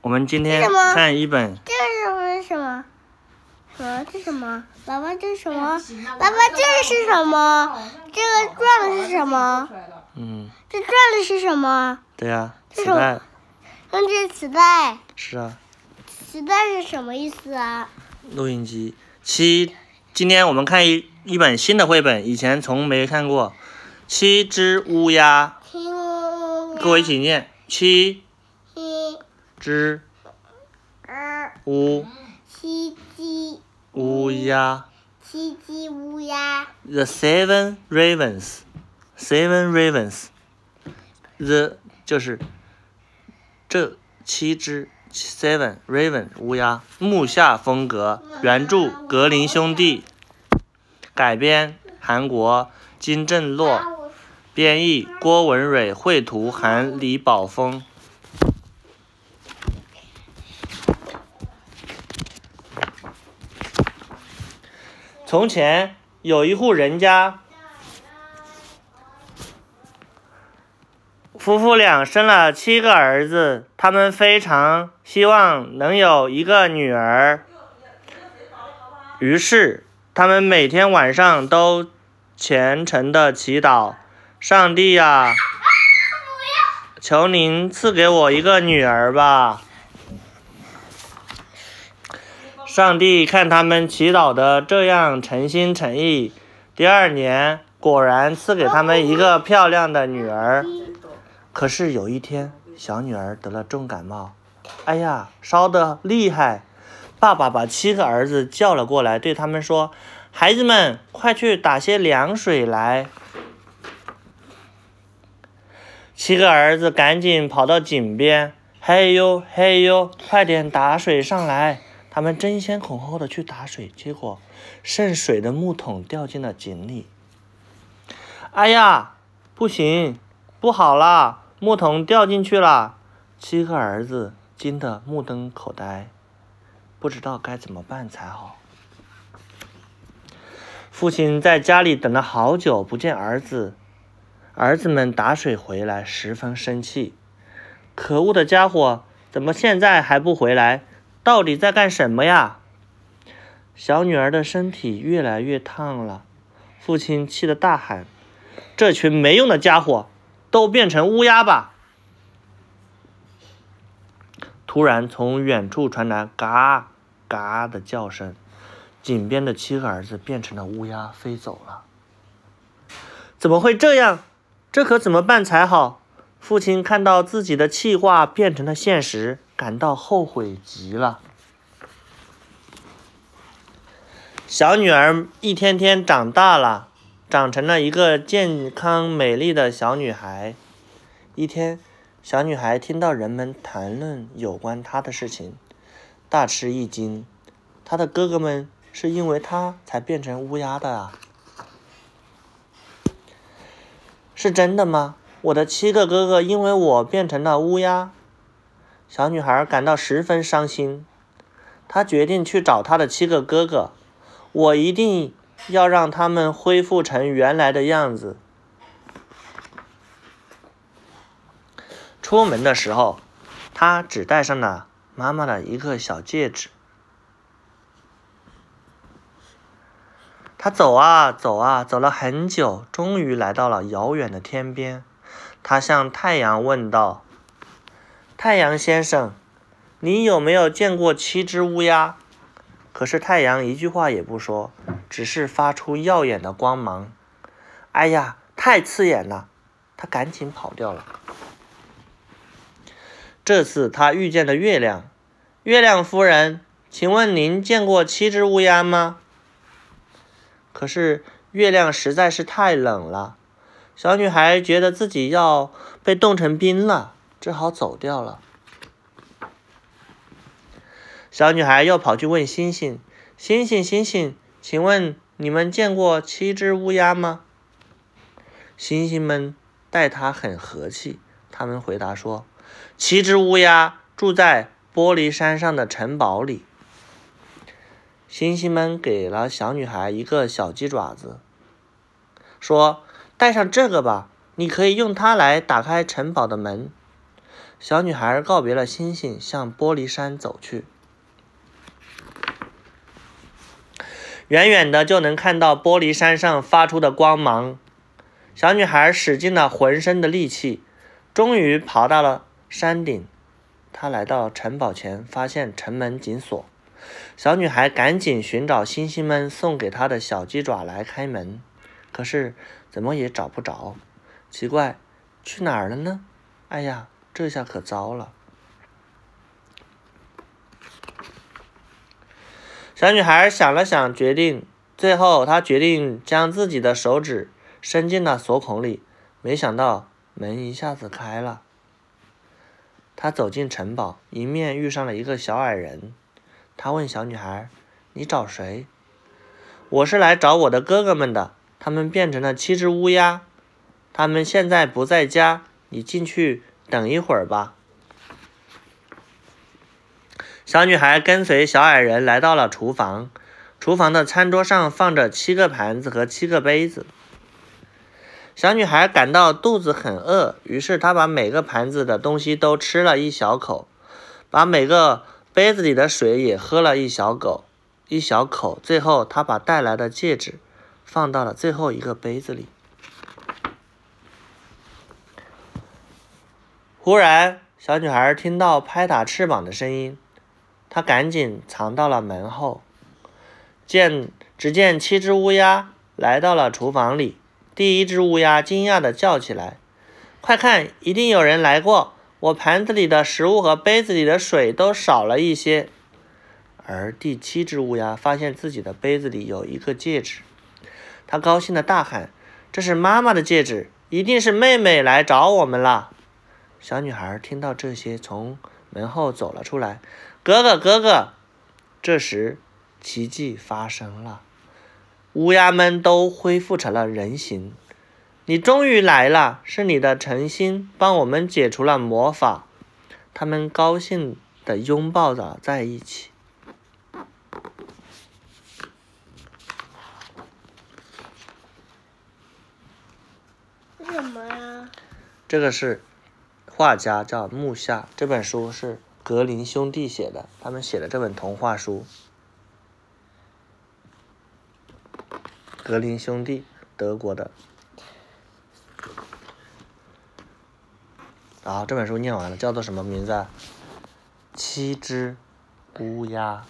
我们今天看一本这是什么？什么？这什么？爸爸这是什么？爸爸这是什么？这个转的是什么？嗯，这转的是什么？对呀、这是我磁带用这是磁带，是啊，磁带是什么意思啊？录音机。七，今天我们看一一本新的绘本，以前从没看过。七只乌鸦，听，跟我一起念：七一只二乌七鸡乌鸦七鸡乌鸦，The seven ravens。Seven ravens。The 就是这七只 seven raven 乌鸦，木下风格，原著格林兄弟，改编韩国。金正洛，编译郭文蕊，绘图韩李宝峰。从前有一户人家，夫妇俩生了七个儿子，他们非常希望能有一个女儿。于是，他们每天晚上都虔诚的祈祷：“上帝呀、求您赐给我一个女儿吧！”上帝看他们祈祷的这样诚心诚意，第二年果然赐给他们一个漂亮的女儿。可是有一天，小女儿得了重感冒，哎呀，烧得厉害。爸爸把七个儿子叫了过来，对他们说：“孩子们，快去打些凉水来。”七个儿子赶紧跑到井边，嘿呦嘿呦，快点打水上来！他们争先恐后的去打水，结果渗水的木桶掉进了井里。哎呀，不行，不好啦！木桶掉进去了。七个儿子惊得目瞪口呆，不知道该怎么办才好。父亲在家里等了好久，不见儿子。儿子们打水回来，十分生气。可恶的家伙，怎么现在还不回来？到底在干什么呀？小女儿的身体越来越烫了，父亲气得大喊：“这群没用的家伙，都变成乌鸦吧！”突然，从远处传来“嘎嘎”的叫声，井边的七个儿子变成了乌鸦，飞走了。怎么会这样？这可怎么办才好？父亲看到自己的气话变成了现实，感到后悔极了。小女儿一天天长大了，长成了一个健康美丽的小女孩。一天，小女孩听到人们谈论有关她的事情，大吃一惊。她的哥哥们是因为她才变成乌鸦的啊！是真的吗？我的七个哥哥因为我变成了乌鸦。小女孩感到十分伤心，她决定去找她的七个哥哥，我一定要让他们恢复成原来的样子。出门的时候，她只带上了妈妈的一个小戒指。她走啊走啊，走了很久，终于来到了遥远的天边。她向太阳问道：“太阳先生，你有没有见过七只乌鸦？”可是太阳一句话也不说，只是发出耀眼的光芒。哎呀，太刺眼了！他赶紧跑掉了。这次他遇见了月亮。月亮夫人，请问您见过七只乌鸦吗？可是月亮实在是太冷了，小女孩觉得自己要被冻成冰了，只好走掉了。小女孩又跑去问星星：“星星，星星，请问你们见过七只乌鸦吗？”星星们待她很和气，他们回答说：“七只乌鸦住在玻璃山上的城堡里。”星星们给了小女孩一个小鸡爪子，说：“带上这个吧，你可以用它来打开城堡的门。”小女孩告别了星星，向玻璃山走去。远远的就能看到玻璃山上发出的光芒。小女孩使尽了浑身的力气，终于爬到了山顶。她来到城堡前，发现城门紧锁。小女孩赶紧寻找星星们送给她的小鸡爪来开门，可是怎么也找不着。奇怪，去哪儿了呢？哎呀，这下可糟了！小女孩想了想，决定，最后她决定将自己的手指。伸进了锁孔里，没想到门一下子开了。她走进城堡，迎面遇上了一个小矮人。他问小女孩：“你找谁？”“我是来找我的哥哥们的，他们变成了七只乌鸦，他们现在不在家。你进去等一会儿吧。”小女孩跟随小矮人来到了厨房，厨房的餐桌上放着七个盘子和七个杯子。小女孩感到肚子很饿，于是她把每个盘子的东西都吃了一小口，把每个杯子里的水也喝了一小口，一小口。最后，她把带来的戒指放到了最后一个杯子里。忽然，小女孩听到拍打翅膀的声音，她赶紧藏到了门后。见，只见七只乌鸦来到了厨房里。第一只乌鸦惊讶地叫起来：“快看，一定有人来过！我盘子里的食物和杯子里的水都少了一些。”而第七只乌鸦发现自己的杯子里有一个戒指，它高兴地大喊：“这是妈妈的戒指，一定是妹妹来找我们了！”小女孩听到这些，从门后走了出来：“哥哥，哥哥！”这时，奇迹发生了。乌鸦们都恢复成了人形。你终于来了，是你的诚心帮我们解除了魔法。他们高兴地拥抱着在一起。什么呀？这个是画家叫木下，这本书是格林兄弟写的，他们写的这本童话书。格林兄弟，德国的。好，这本书念完了，叫做什么名字啊？七只乌鸦。